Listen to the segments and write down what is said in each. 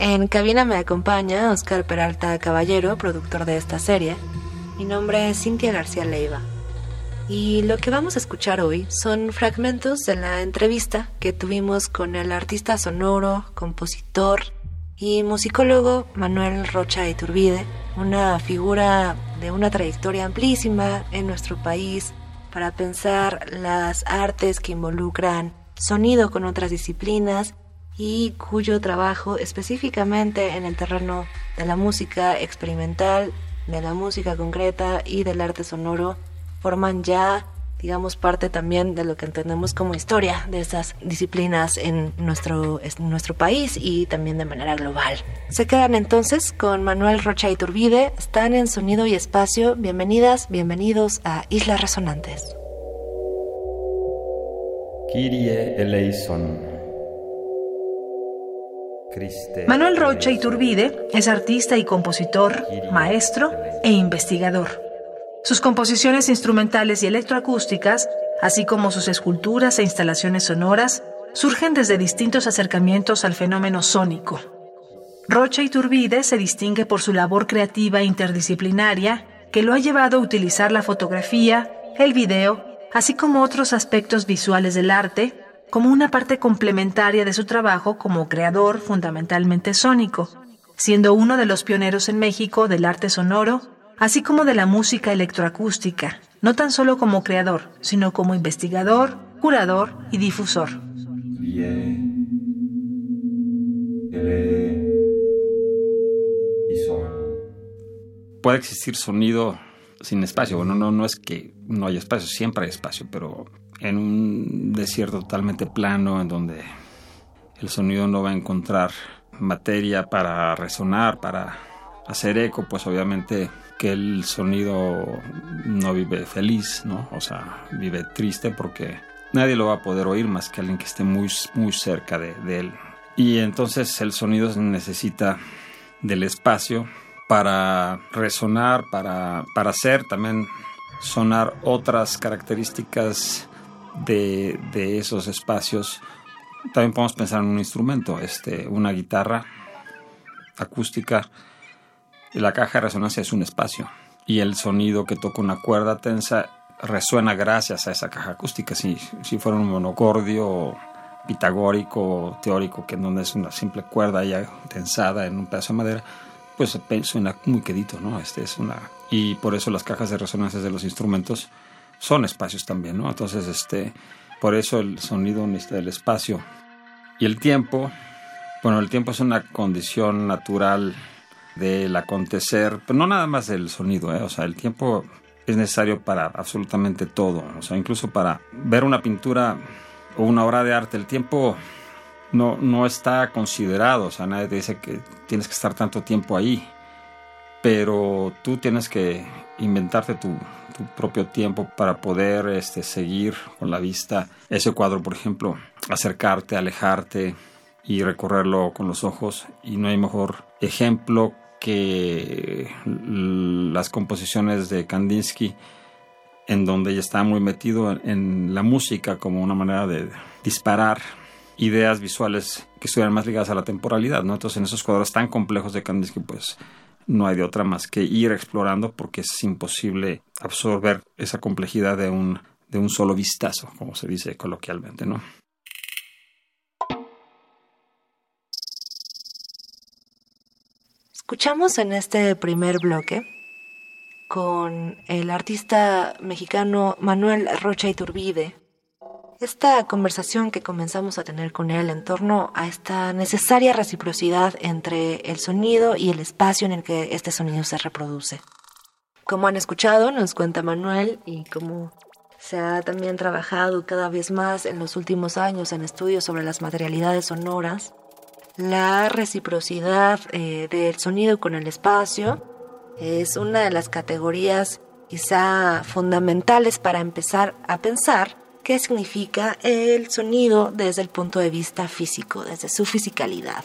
En cabina me acompaña Oscar Peralta Caballero, productor de esta serie. Mi nombre es Cintia García Leiva. Y lo que vamos a escuchar hoy son fragmentos de la entrevista que tuvimos con el artista sonoro, compositor y musicólogo Manuel Rocha Iturbide, una figura de una trayectoria amplísima en nuestro país para pensar las artes que involucran sonido con otras disciplinas y cuyo trabajo específicamente en el terreno de la música experimental, de la música concreta y del arte sonoro forman ya digamos, parte también de lo que entendemos como historia de esas disciplinas en nuestro, en nuestro país y también de manera global. Se quedan entonces con Manuel Rocha Iturbide, están en Sonido y Espacio. Bienvenidas, bienvenidos a Islas Resonantes. Kirie eleison. Manuel Rocha Iturbide es artista y compositor, maestro e investigador. Sus composiciones instrumentales y electroacústicas, así como sus esculturas e instalaciones sonoras, surgen desde distintos acercamientos al fenómeno sónico. Rocha Iturbide se distingue por su labor creativa interdisciplinaria que lo ha llevado a utilizar la fotografía, el video, así como otros aspectos visuales del arte, como una parte complementaria de su trabajo como creador fundamentalmente sónico, siendo uno de los pioneros en México del arte sonoro así como de la música electroacústica, no tan solo como creador, sino como investigador, curador y difusor. Puede existir sonido sin espacio. Bueno, no, no es que no haya espacio, siempre hay espacio, pero en un desierto totalmente plano en donde el sonido no va a encontrar materia para resonar, para hacer eco, pues obviamente que el sonido no vive feliz, ¿no? O sea, vive triste porque nadie lo va a poder oír más que alguien que esté muy, muy cerca de, él. Y entonces el sonido necesita del espacio para resonar, para, para hacer también sonar otras características de, de, esos espacios. También podemos pensar en un instrumento, este, una guitarra acústica la caja de resonancia es un espacio y el sonido que toca una cuerda tensa resuena gracias a esa caja acústica. Si, si fuera un monocordio pitagórico, teórico, que en es una simple cuerda ya tensada en un pedazo de madera, pues suena muy quedito, ¿no? Este es una y por eso las cajas de resonancia de los instrumentos son espacios también, ¿no? Entonces, este, por eso el sonido necesita del espacio y el tiempo. Bueno, el tiempo es una condición natural del acontecer, pero no nada más del sonido, ¿eh? o sea, el tiempo es necesario para absolutamente todo, o sea, incluso para ver una pintura o una obra de arte, el tiempo no, no está considerado, o sea, nadie te dice que tienes que estar tanto tiempo ahí, pero tú tienes que inventarte tu, tu propio tiempo para poder este, seguir con la vista ese cuadro, por ejemplo, acercarte, alejarte y recorrerlo con los ojos y no hay mejor ejemplo que las composiciones de Kandinsky, en donde ella está muy metido en la música como una manera de disparar ideas visuales que estuvieran más ligadas a la temporalidad, ¿no? Entonces en esos cuadros tan complejos de Kandinsky, pues no hay de otra más que ir explorando porque es imposible absorber esa complejidad de un, de un solo vistazo, como se dice coloquialmente, ¿no? Escuchamos en este primer bloque con el artista mexicano Manuel Rocha Iturbide esta conversación que comenzamos a tener con él en torno a esta necesaria reciprocidad entre el sonido y el espacio en el que este sonido se reproduce. Como han escuchado, nos cuenta Manuel y como se ha también trabajado cada vez más en los últimos años en estudios sobre las materialidades sonoras, la reciprocidad eh, del sonido con el espacio es una de las categorías quizá fundamentales para empezar a pensar qué significa el sonido desde el punto de vista físico, desde su fisicalidad.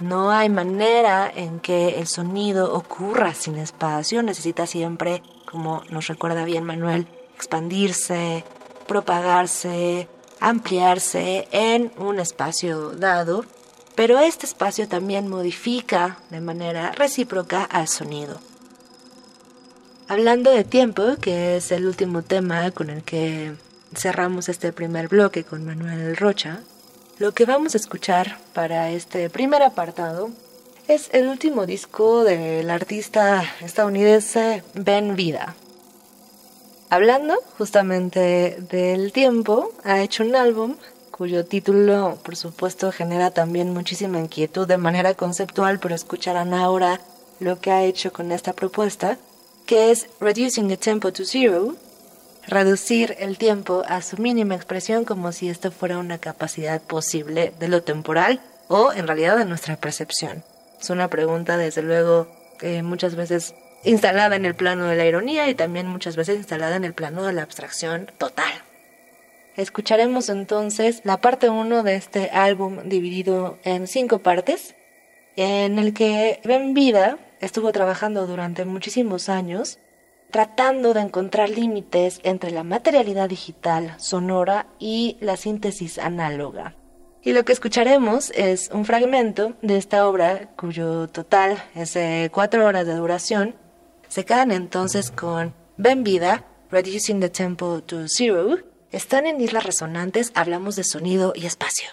No hay manera en que el sonido ocurra sin espacio, necesita siempre, como nos recuerda bien Manuel, expandirse, propagarse, ampliarse en un espacio dado, pero este espacio también modifica de manera recíproca al sonido. Hablando de tiempo, que es el último tema con el que cerramos este primer bloque con Manuel Rocha, lo que vamos a escuchar para este primer apartado es el último disco del artista estadounidense Ben Vida. Hablando justamente del tiempo, ha hecho un álbum cuyo título, por supuesto, genera también muchísima inquietud de manera conceptual, pero escucharán ahora lo que ha hecho con esta propuesta, que es Reducing the Tempo to Zero, reducir el tiempo a su mínima expresión como si esto fuera una capacidad posible de lo temporal o en realidad de nuestra percepción. Es una pregunta, desde luego, eh, muchas veces instalada en el plano de la ironía y también muchas veces instalada en el plano de la abstracción total. Escucharemos entonces la parte 1 de este álbum dividido en cinco partes, en el que Ben Vida estuvo trabajando durante muchísimos años tratando de encontrar límites entre la materialidad digital, sonora y la síntesis análoga. Y lo que escucharemos es un fragmento de esta obra cuyo total es de cuatro horas de duración se quedan entonces con Ben Vida, Reducing the Tempo to Zero. Están en Islas Resonantes, hablamos de sonido y espacio.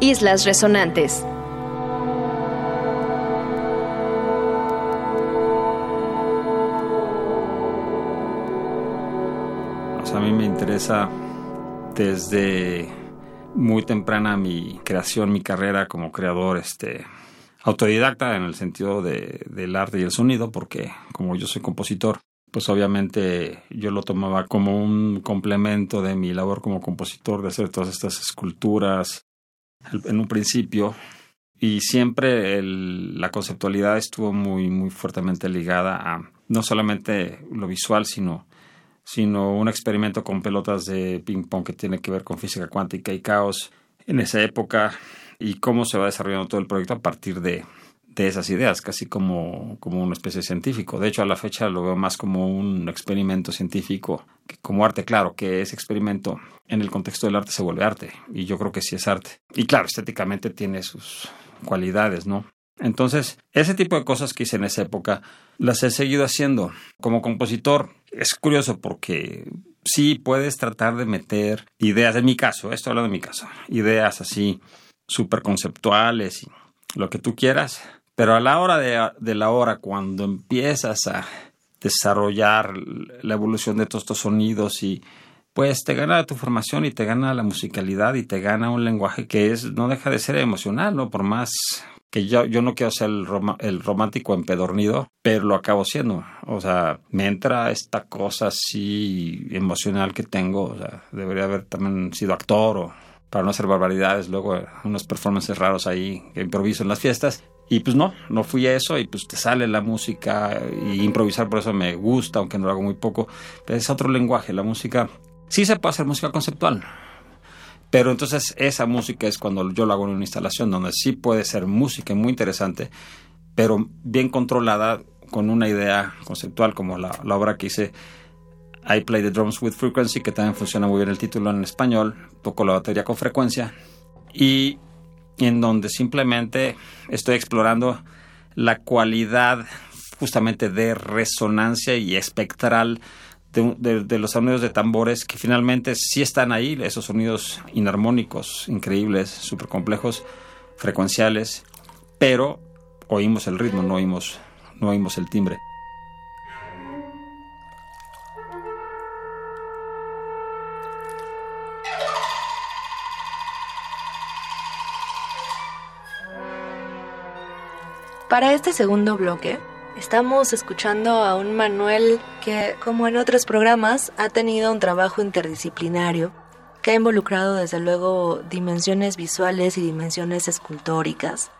Islas Resonantes. a mí me interesa desde muy temprana mi creación, mi carrera como creador, este, autodidacta en el sentido de, del arte y el sonido, porque como yo soy compositor, pues obviamente yo lo tomaba como un complemento de mi labor como compositor, de hacer todas estas esculturas en un principio. Y siempre la conceptualidad estuvo muy, muy fuertemente ligada a no solamente lo visual, sino, sino un experimento con pelotas de ping pong que tiene que ver con física cuántica y caos en esa época y cómo se va desarrollando todo el proyecto a partir de, de esas ideas, casi como, como una especie de científico. De hecho, a la fecha lo veo más como un experimento científico que como arte, claro, que ese experimento en el contexto del arte se vuelve arte, y yo creo que sí es arte. Y claro, estéticamente tiene sus cualidades, ¿no? Entonces, ese tipo de cosas que hice en esa época las he seguido haciendo. Como compositor, es curioso porque sí puedes tratar de meter ideas, en mi caso, esto hablo de mi caso, ideas así súper conceptuales y lo que tú quieras, pero a la hora de, la hora, cuando empiezas a desarrollar la evolución de todos estos sonidos y pues te gana tu formación y te gana la musicalidad y te gana un lenguaje que es no deja de ser emocional, ¿no? Por más que yo, yo no quiero ser el, el romántico empedornido, pero lo acabo siendo. O sea, me entra esta cosa así emocional que tengo. O sea, debería haber también sido actor o para no hacer barbaridades, luego unos performances raros ahí que improviso en las fiestas. Y pues no, no fui a eso y pues te sale la música y improvisar por eso me gusta, aunque no lo hago muy poco. Pero es otro lenguaje, la música. Sí se puede hacer música conceptual, pero entonces esa música es cuando yo lo hago en una instalación donde sí puede ser música muy interesante, pero bien controlada con una idea conceptual como la, la obra que hice I Play the Drums with Frequency, que también funciona muy bien el título en español, toco la batería con frecuencia. Y en donde simplemente estoy explorando la cualidad justamente de resonancia y espectral de, los sonidos de tambores que finalmente sí están ahí, esos sonidos inarmónicos, increíbles, súper complejos, frecuenciales, pero oímos el ritmo, no oímos, no oímos el timbre. Para este segundo bloque, estamos escuchando a un Manuel que, como en otros programas, ha tenido un trabajo interdisciplinario que ha involucrado desde luego dimensiones visuales y dimensiones escultóricas,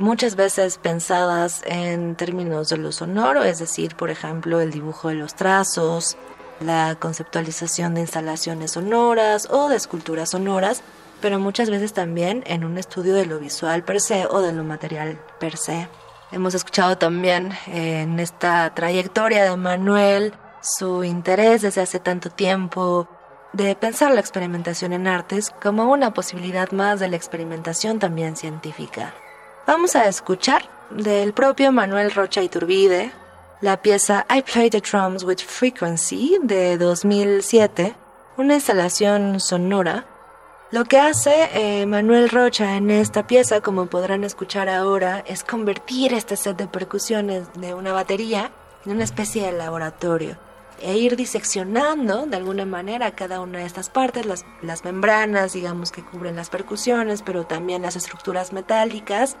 muchas veces pensadas en términos de lo sonoro, es decir, por ejemplo, el dibujo de los trazos, la conceptualización de instalaciones sonoras o de esculturas sonoras, pero muchas veces también en un estudio de lo visual per se o de lo material per se. Hemos escuchado también en esta trayectoria de Manuel su interés desde hace tanto tiempo de pensar la experimentación en artes como una posibilidad más de la experimentación también científica. Vamos a escuchar del propio Manuel Rocha Iturbide la pieza I Play the Drums with Frequency de 2007, una instalación sonora lo que hace eh, Manuel Rocha en esta pieza, como podrán escuchar ahora, es convertir este set de percusiones de una batería en una especie de laboratorio e ir diseccionando de alguna manera cada una de estas partes, las, las membranas, digamos, que cubren las percusiones, pero también las estructuras metálicas,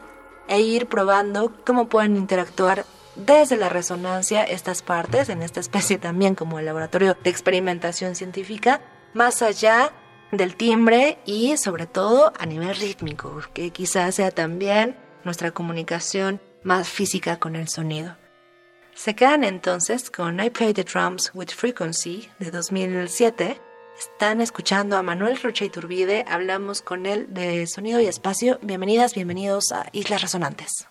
e ir probando cómo pueden interactuar desde la resonancia estas partes, en esta especie también como el laboratorio de experimentación científica, más allá del timbre y sobre todo a nivel rítmico, que quizás sea también nuestra comunicación más física con el sonido. Se quedan entonces con I Play the Drums with Frequency de 2007. Están escuchando a Manuel Rocha Iturbide, hablamos con él de sonido y espacio. Bienvenidas, bienvenidos a Islas Resonantes.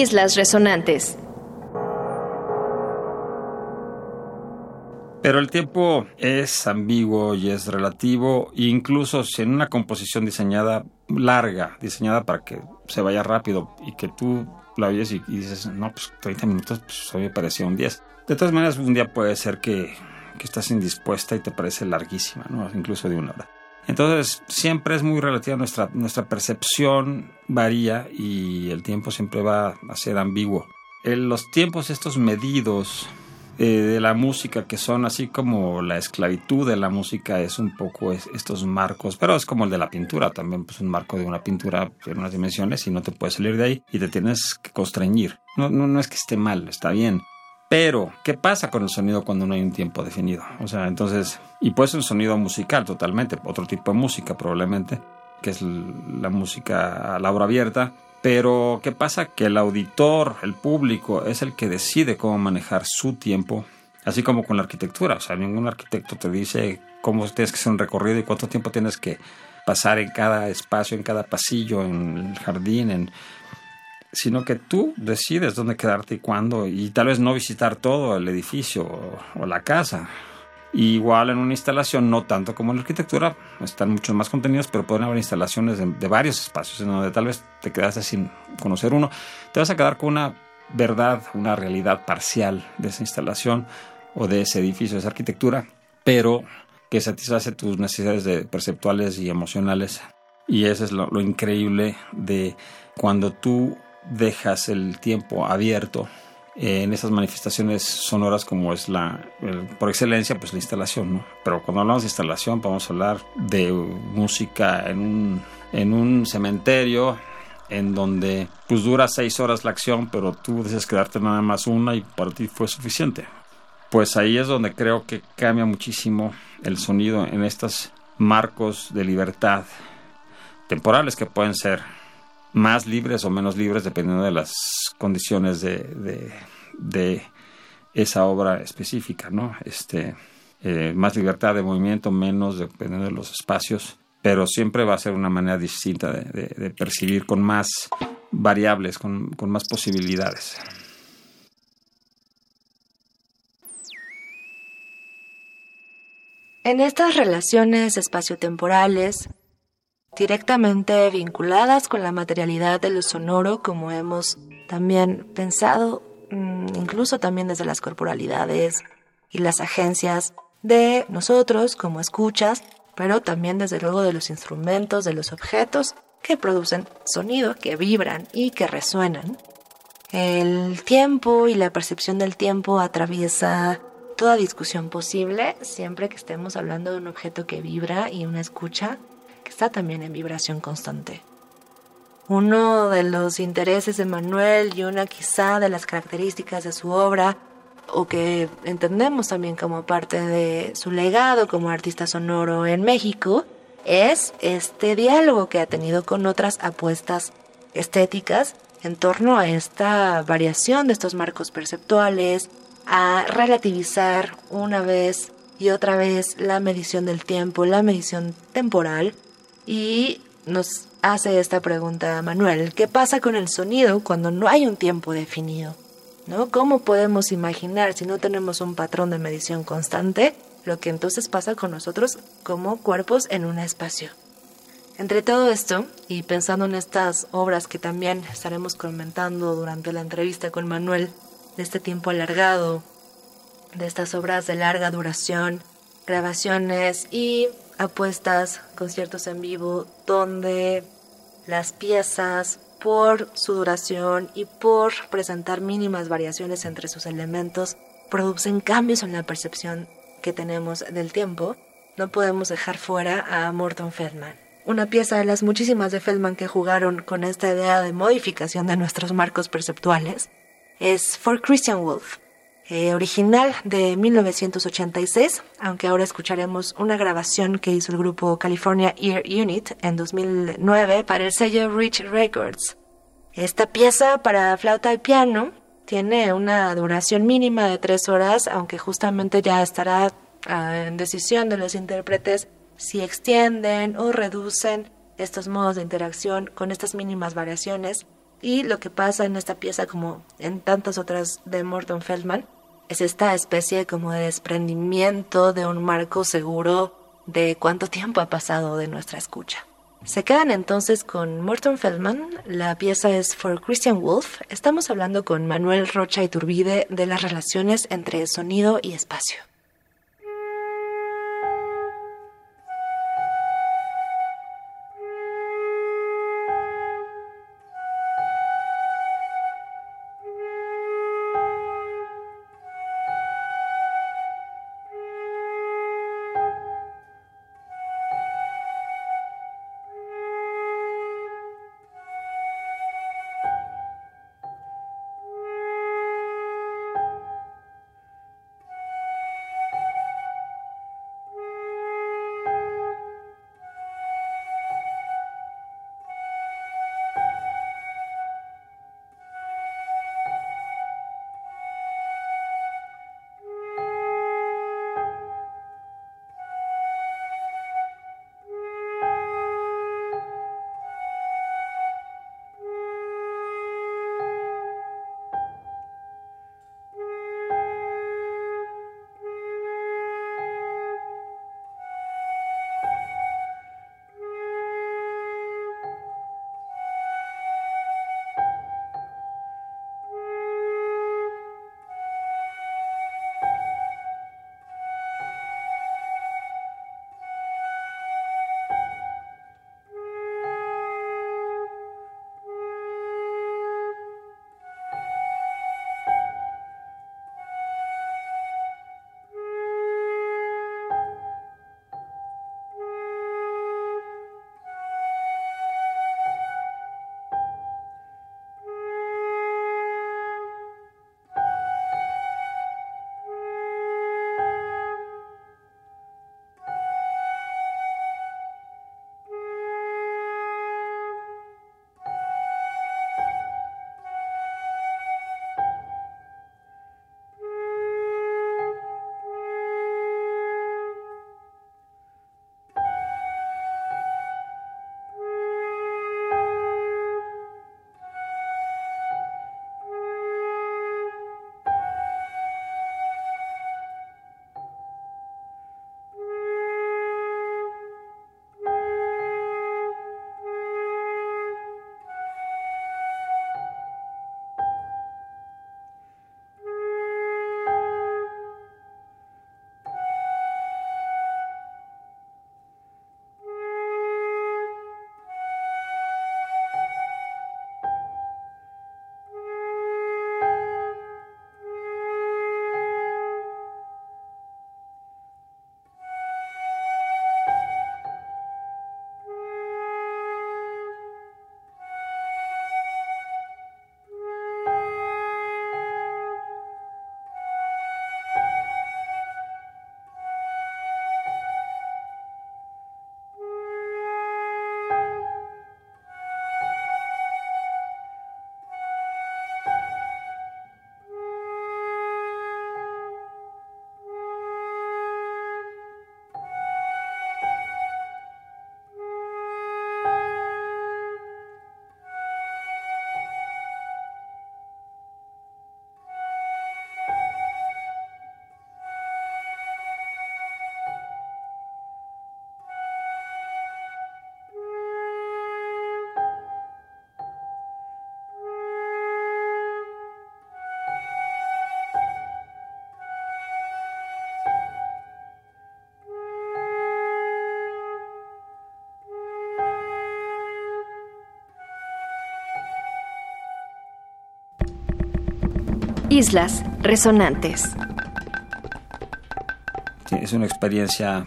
Islas Resonantes. Pero el tiempo es ambiguo y es relativo, incluso si en una composición diseñada larga, diseñada para que se vaya rápido y que tú la oyes y, dices, no, pues 30 minutos, pues a mí me parecía un 10. De todas maneras, un día puede ser que, que estás indispuesta y te parece larguísima, incluso de una hora. Entonces, siempre es muy relativa nuestra, nuestra percepción, varía y el tiempo siempre va a ser ambiguo. En los tiempos estos medidos eh, de la música, que son así como la esclavitud de la música, es un poco estos marcos, pero es como el de la pintura también, pues un marco de una pintura en unas dimensiones y no te puedes salir de ahí y te tienes que constreñir. No, no, no es que esté mal, está bien, pero, ¿qué pasa con el sonido cuando no hay un tiempo definido? O sea, entonces, y puede ser un sonido musical totalmente, otro tipo de música probablemente, que es la música a la obra abierta. Pero, ¿qué pasa? Que el auditor, el público, es el que decide cómo manejar su tiempo, así como con la arquitectura. O sea, ningún arquitecto te dice cómo tienes que hacer un recorrido y cuánto tiempo tienes que pasar en cada espacio, en cada pasillo, en el jardín, en sino que tú decides dónde quedarte y cuándo, y tal vez no visitar todo el edificio o, la casa. Igual en una instalación, no tanto como en la arquitectura, están mucho más contenidos, pero pueden haber instalaciones de, de, varios espacios en donde tal vez te quedaste sin conocer uno. Te vas a quedar con una verdad, una realidad parcial de esa instalación o de ese edificio, de esa arquitectura, pero que satisface tus necesidades de perceptuales y emocionales. Y eso es lo, lo increíble de cuando tú dejas el tiempo abierto en esas manifestaciones sonoras como es la, por excelencia, pues la instalación, ¿no? Pero cuando hablamos de instalación, podemos hablar de música en un, en un cementerio, en donde pues dura seis horas la acción, pero tú deseas quedarte nada más una y para ti fue suficiente. Pues ahí es donde creo que cambia muchísimo el sonido en estos marcos de libertad temporales que pueden ser más libres o menos libres dependiendo de las condiciones de, de, esa obra específica, ¿no? Este, eh, más libertad de movimiento, menos dependiendo de los espacios, pero siempre va a ser una manera distinta de, percibir con más variables, con, con más posibilidades. En estas relaciones espaciotemporales, directamente vinculadas con la materialidad de lo sonoro, como hemos también pensado, mm, incluso también desde las corporalidades y las agencias de nosotros como escuchas, pero también desde luego de los instrumentos, de los objetos que producen sonido, que vibran y que resuenan. El tiempo y la percepción del tiempo atraviesa toda discusión posible siempre que estemos hablando de un objeto que vibra y una escucha está también en vibración constante. Uno de los intereses de Manuel y una quizá de las características de su obra, o que entendemos también como parte de su legado como artista sonoro en México, es este diálogo que ha tenido con otras apuestas estéticas en torno a esta variación de estos marcos perceptuales, a relativizar una vez y otra vez la medición del tiempo, la medición temporal, y nos hace esta pregunta Manuel, ¿qué pasa con el sonido cuando no hay un tiempo definido? ¿No? ¿Cómo podemos imaginar si no tenemos un patrón de medición constante lo que entonces pasa con nosotros como cuerpos en un espacio? Entre todo esto, y pensando en estas obras que también estaremos comentando durante la entrevista con Manuel, de este tiempo alargado, de estas obras de larga duración, grabaciones y apuestas, conciertos en vivo, donde las piezas, por su duración y por presentar mínimas variaciones entre sus elementos, producen cambios en la percepción que tenemos del tiempo, no podemos dejar fuera a Morton Feldman. Una pieza de las muchísimas de Feldman que jugaron con esta idea de modificación de nuestros marcos perceptuales es For Christian Wolf, eh, original de 1986, aunque ahora escucharemos una grabación que hizo el grupo California Ear Unit en 2009 para el sello Rich Records. Esta pieza para flauta y piano tiene una duración mínima de tres horas, aunque justamente ya estará ah, en decisión de los intérpretes si extienden o reducen estos modos de interacción con estas mínimas variaciones. Y lo que pasa en esta pieza, como en tantas otras de Morton Feldman, es esta especie como de desprendimiento de un marco seguro de cuánto tiempo ha pasado de nuestra escucha. Se quedan entonces con Morton Feldman, la pieza es For Christian Wolf, estamos hablando con Manuel Rocha Iturbide de las relaciones entre sonido y espacio. Islas Resonantes. es una experiencia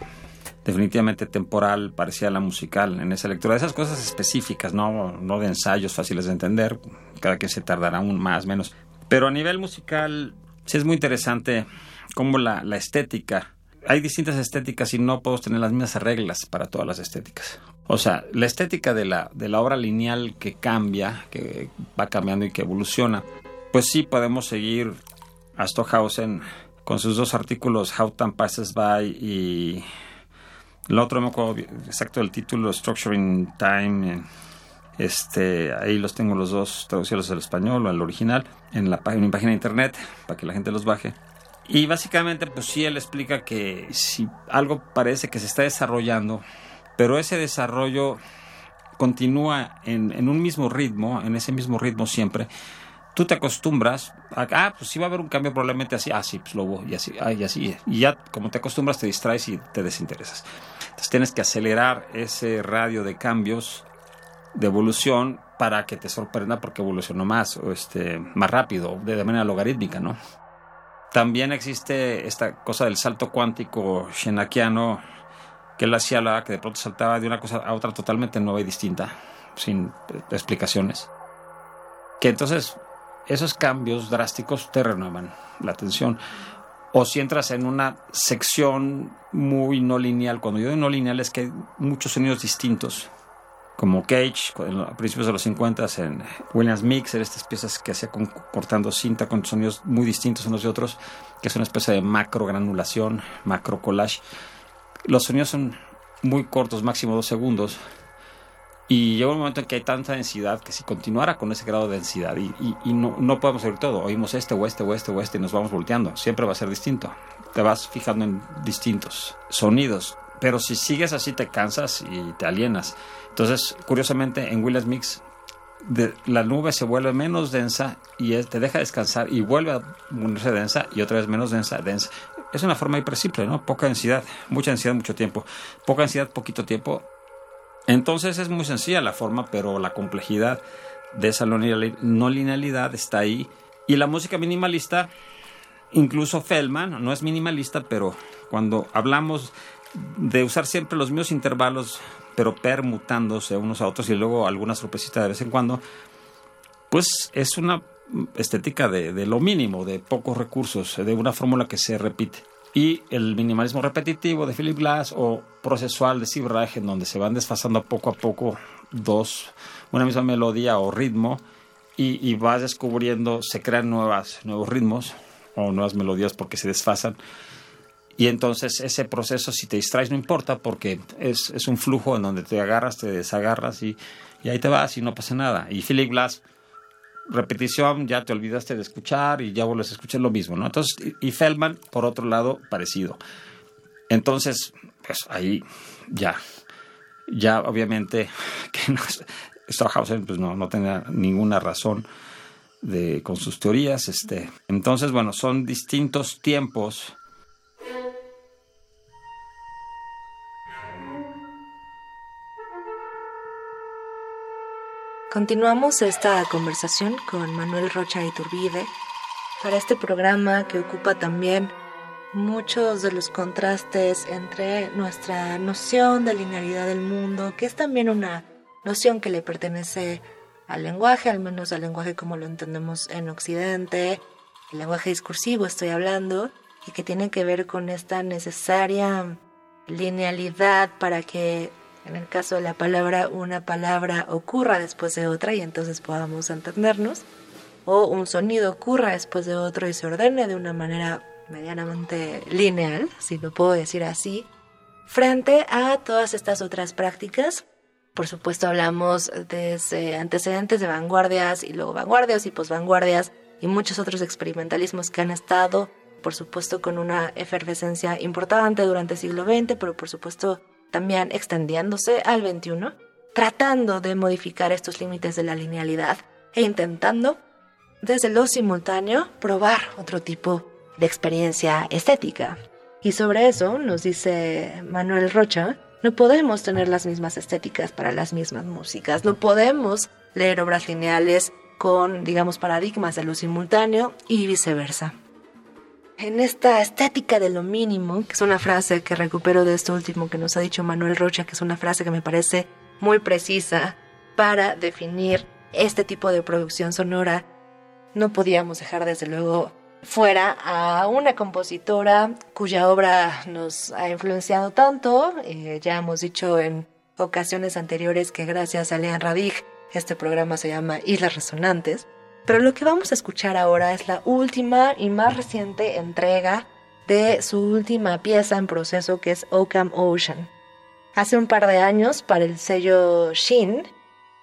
definitivamente temporal, parecida a la musical en esa lectura. Esas cosas específicas, no, no de ensayos fáciles de entender, cada que se tardará un más, menos. Pero a nivel musical, sí es muy interesante cómo la, la estética, hay distintas estéticas y no podemos tener las mismas reglas para todas las estéticas. O sea, la estética de la, de la obra lineal que cambia, que va cambiando y que evoluciona, pues sí podemos seguir a Stockhausen con sus dos artículos How Time Passes By y el otro exacto del título, Structuring Time. Este, ahí los tengo los dos traducidos al español o al original en la página, en mi página de internet para que la gente los baje. Y básicamente, pues sí, él explica que si algo parece que se está desarrollando, pero ese desarrollo continúa en un mismo ritmo, en ese mismo ritmo siempre, tú te acostumbras a, ah, pues sí va a haber un cambio probablemente así, ah, sí, pues lo hubo, y así, ah, y así, y ya como te acostumbras te distraes y te desinteresas. Entonces tienes que acelerar ese radio de cambios de evolución para que te sorprenda porque evolucionó más o este más rápido de manera logarítmica, ¿no? También existe esta cosa del salto cuántico shenakiano que él hacía la que de pronto saltaba de una cosa a otra totalmente nueva y distinta, sin explicaciones. Que entonces esos cambios drásticos te renuevan la atención o si entras en una sección muy no lineal. Cuando yo digo no lineal es que hay muchos sonidos distintos, como Cage, a principios de los 50 en Williams Mixer, estas piezas que hacía cortando cinta con sonidos muy distintos unos de otros, que es una especie de macro granulación, macro collage. Los sonidos son muy cortos, máximo dos segundos, y llega un momento en que hay tanta densidad que si continuara con ese grado de densidad y, no, no, podemos oír todo, oímos este o este o este este y nos vamos volteando, siempre va a ser distinto. Te vas fijando en distintos sonidos, pero si sigues así te cansas y te alienas. Entonces, curiosamente, en Willis Mix la nube se vuelve menos densa y te deja descansar y vuelve a ponerse densa y otra vez menos densa, densa. Es una forma hiper simple, ¿no? Poca densidad, mucha densidad, mucho tiempo. Poca densidad, poquito tiempo entonces es muy sencilla la forma, pero la complejidad de esa no linealidad está ahí. Y la música minimalista, incluso Feldman, no es minimalista, pero cuando hablamos de usar siempre los mismos intervalos, pero permutándose unos a otros y luego algunas sorpresitas de vez en cuando, pues es una estética de lo mínimo, de pocos recursos, de una fórmula que se repite y el minimalismo repetitivo de Philip Glass o procesual de Steve en donde se van desfasando poco a poco dos, una misma melodía o ritmo y, vas descubriendo, se crean nuevas, nuevos ritmos o nuevas melodías porque se desfasan. Y entonces ese proceso, si te distraes, no importa porque es, es un flujo en donde te agarras, te desagarras y, y ahí te vas y no pasa nada. Y Philip Glass repetición, ya te olvidaste de escuchar y ya vuelves a escuchar lo mismo, ¿no? Entonces, y Feldman, por otro lado, parecido. Entonces, pues ahí ya, ya obviamente que no, Stockhausen pues no, no tenía ninguna razón de, con sus teorías. Este. Entonces, bueno, son distintos tiempos Continuamos esta conversación con Manuel Rocha Iturbide para este programa que ocupa también muchos de los contrastes entre nuestra noción de linealidad del mundo, que es también una noción que le pertenece al lenguaje, al menos al lenguaje como lo entendemos en Occidente, el lenguaje discursivo estoy hablando, y que tiene que ver con esta necesaria linealidad para que en el caso de la palabra, una palabra ocurra después de otra y entonces podamos entendernos, o un sonido ocurra después de otro y se ordene de una manera medianamente lineal, si lo puedo decir así, frente a todas estas otras prácticas. Por supuesto hablamos desde antecedentes de vanguardias y luego vanguardias y posvanguardias y muchos otros experimentalismos que han estado, por supuesto, con una efervescencia importante durante el siglo XX, pero por supuesto también extendiéndose al 21, tratando de modificar estos límites de la linealidad e intentando, desde lo simultáneo, probar otro tipo de experiencia estética. Y sobre eso nos dice Manuel Rocha, no podemos tener las mismas estéticas para las mismas músicas, no podemos leer obras lineales con, digamos, paradigmas de lo simultáneo y viceversa. En esta estética de lo mínimo, que es una frase que recupero de esto último que nos ha dicho Manuel Rocha, que es una frase que me parece muy precisa para definir este tipo de producción sonora, no podíamos dejar desde luego fuera a una compositora cuya obra nos ha influenciado tanto. Eh, ya hemos dicho en ocasiones anteriores que gracias a Lean Radig este programa se llama Islas Resonantes. Pero lo que vamos a escuchar ahora es la última y más reciente entrega de su última pieza en proceso que es Occam Ocean. Hace un par de años para el sello Shin,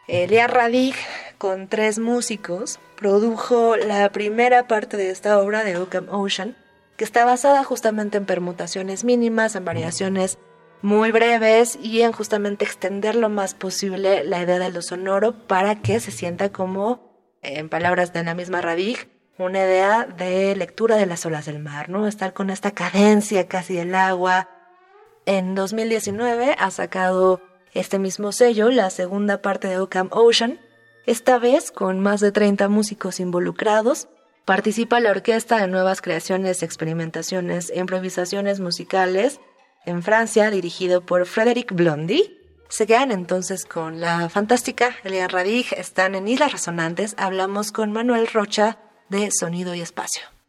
Lean Radig con tres músicos produjo la primera parte de esta obra de Occam Ocean, que está basada justamente en permutaciones mínimas, en variaciones muy breves y en justamente extender lo más posible la idea de lo sonoro para que se sienta como, en palabras de la misma Radig, una idea de lectura de las olas del mar, ¿no? Estar con esta cadencia casi del agua. En 2019 ha sacado este mismo sello la segunda parte de Occam Ocean, esta vez, con más de 30 músicos involucrados, participa la orquesta de nuevas creaciones, experimentaciones e improvisaciones musicales en Francia, dirigido por Frédéric Blondy. Se quedan entonces con la fantástica Elia Radig, están en Islas Resonantes, hablamos con Manuel Rocha de Sonido y Espacio.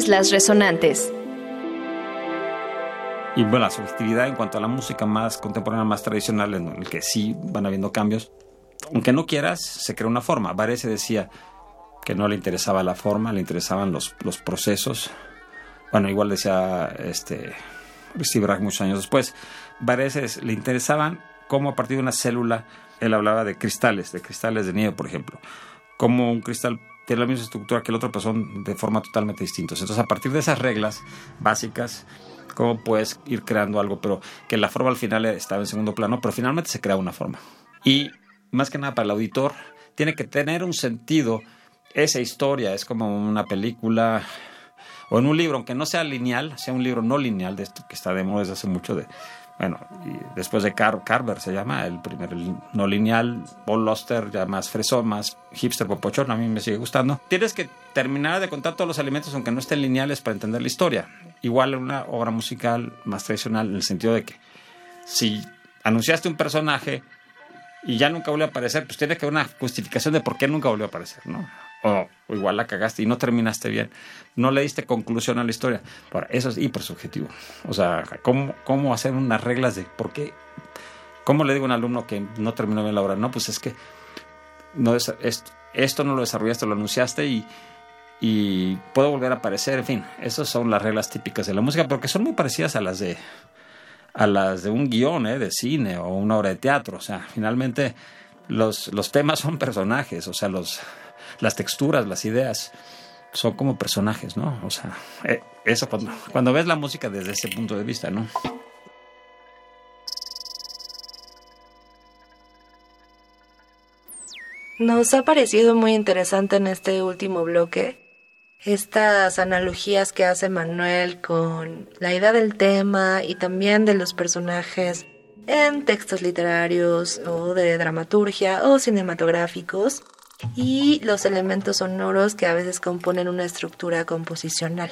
Islas Resonantes. Y bueno, la subjetividad en cuanto a la música más contemporánea, más tradicional, en el que sí van habiendo cambios, aunque no quieras, se crea una forma. Varese decía que no le interesaba la forma, le interesaban los, los procesos. Bueno, igual decía este Steve Rack muchos años después. Varese le interesaban cómo a partir de una célula, él hablaba de cristales, de cristales de nieve, por ejemplo, cómo un cristal tiene la misma estructura que el otro, pero son de forma totalmente distintos. Entonces, a partir de esas reglas básicas, cómo puedes ir creando algo, pero que la forma al final estaba en segundo plano, pero finalmente se crea una forma. Y más que nada para el auditor, tiene que tener un sentido esa historia, es como una película o en un libro, aunque no sea lineal, sea un libro no lineal, de esto que está de moda desde hace mucho de, bueno, y después de Car Carver se llama, el primer no lineal, Paul Loster, ya más fresón, más hipster popochón, a mí me sigue gustando. Tienes que terminar de contar todos los elementos, aunque no estén lineales, para entender la historia. Igual en una obra musical más tradicional, en el sentido de que si anunciaste un personaje y ya nunca volvió a aparecer, pues tiene que haber una justificación de por qué nunca volvió a aparecer, ¿no? O, igual la cagaste y no terminaste bien, no le diste conclusión a la historia. eso es hiper subjetivo. O sea, ¿cómo, ¿cómo hacer unas reglas de por qué? ¿Cómo le digo a un alumno que no terminó bien la obra? No, pues es que no es, esto, no lo desarrollaste, lo anunciaste y, y puedo volver a aparecer. En fin, esas son las reglas típicas de la música, porque son muy parecidas a las de a las de un guion ¿eh? de cine o una obra de teatro. O sea, finalmente los, los temas son personajes, o sea, los, las texturas, las ideas son como personajes, ¿no? O sea, eh, eso cuando, cuando ves la música desde ese punto de vista, ¿no? Nos ha parecido muy interesante en este último bloque estas analogías que hace Manuel con la idea del tema y también de los personajes en textos literarios o de dramaturgia o cinematográficos y los elementos sonoros que a veces componen una estructura composicional.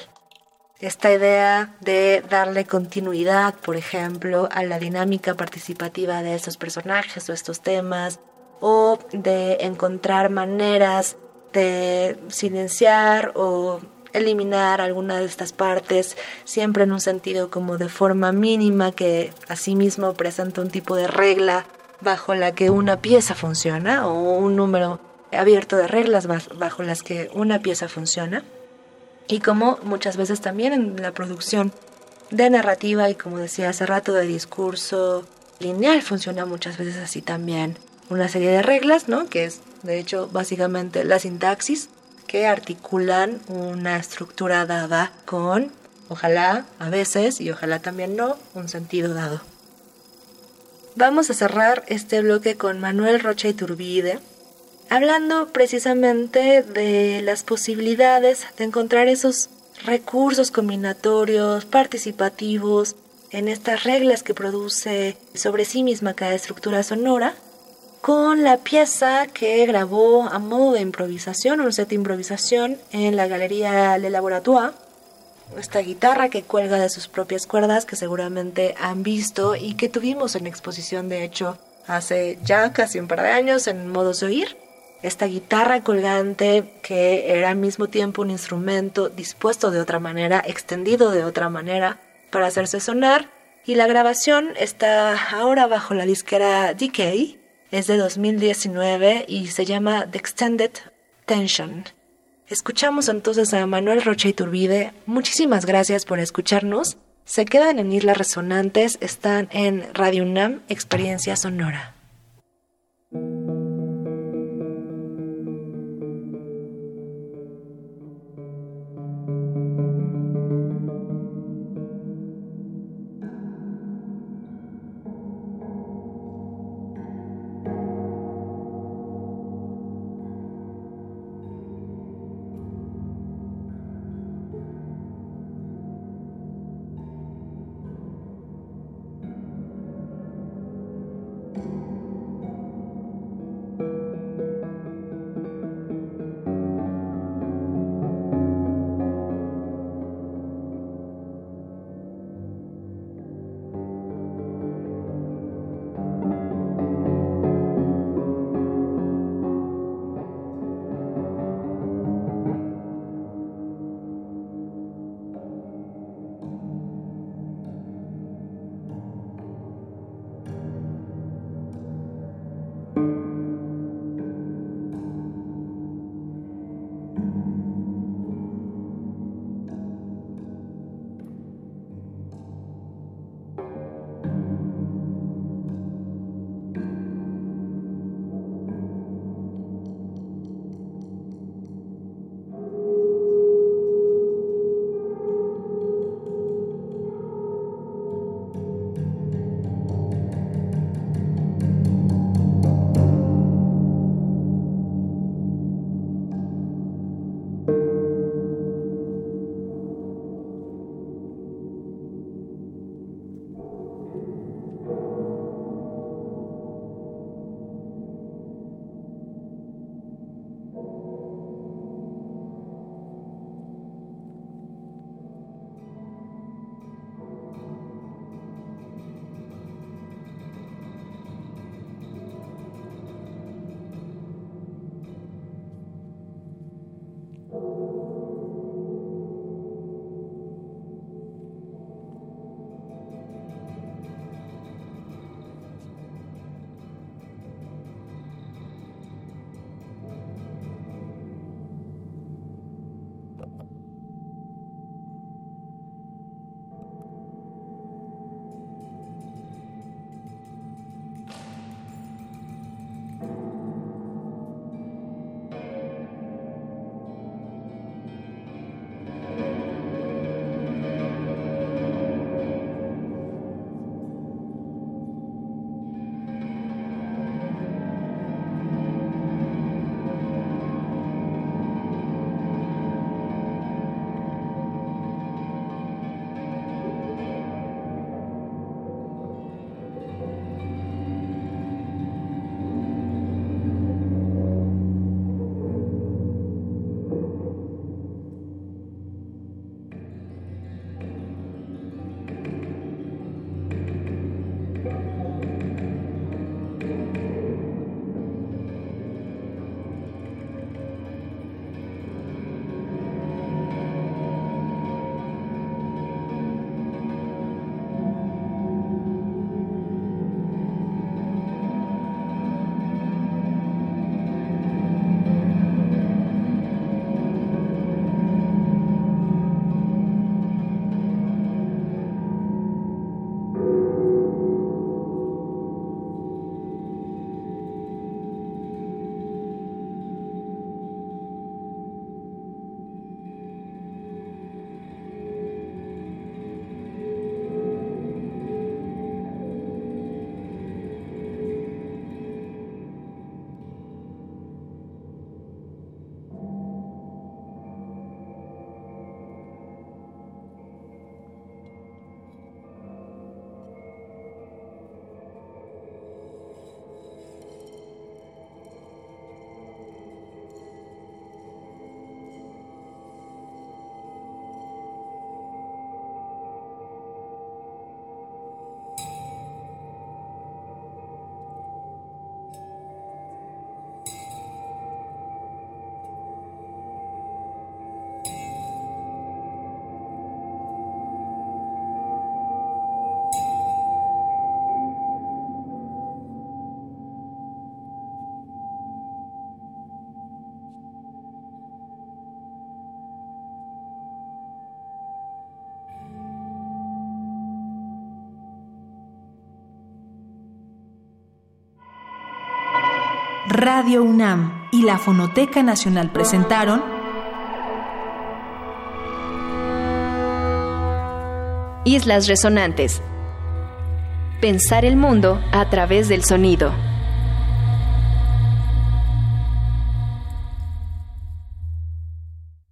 Esta idea de darle continuidad, por ejemplo, a la dinámica participativa de estos personajes o estos temas, o de encontrar maneras de silenciar o eliminar alguna de estas partes, siempre en un sentido como de forma mínima que asimismo presenta un tipo de regla bajo la que una pieza funciona o un número abierto de reglas bajo las que una pieza funciona y como muchas veces también en la producción de narrativa y como decía hace rato de discurso lineal funciona muchas veces así también una serie de reglas, ¿no? Que es de hecho básicamente la sintaxis que articulan una estructura dada con ojalá a veces y ojalá también no un sentido dado. Vamos a cerrar este bloque con Manuel Rocha Iturbide, hablando precisamente de las posibilidades de encontrar esos recursos combinatorios, participativos, en estas reglas que produce sobre sí misma cada estructura sonora, con la pieza que grabó a modo de improvisación, un set de improvisación en la Galería Le Laboratoire, esta guitarra que cuelga de sus propias cuerdas que seguramente han visto y que tuvimos en exposición de hecho hace ya casi un par de años en Modos de Oír esta guitarra colgante que era al mismo tiempo un instrumento dispuesto de otra manera, extendido de otra manera para hacerse sonar. Y la grabación está ahora bajo la disquera Decay, es de 2019 y se llama The Extended Tension. Escuchamos entonces a Manuel Rocha Iturbide. Muchísimas gracias por escucharnos. Se quedan en Islas Resonantes, están en Radio UNAM, Experiencia Sonora. Radio UNAM y la Fonoteca Nacional presentaron Islas Resonantes. Pensar el mundo a través del sonido.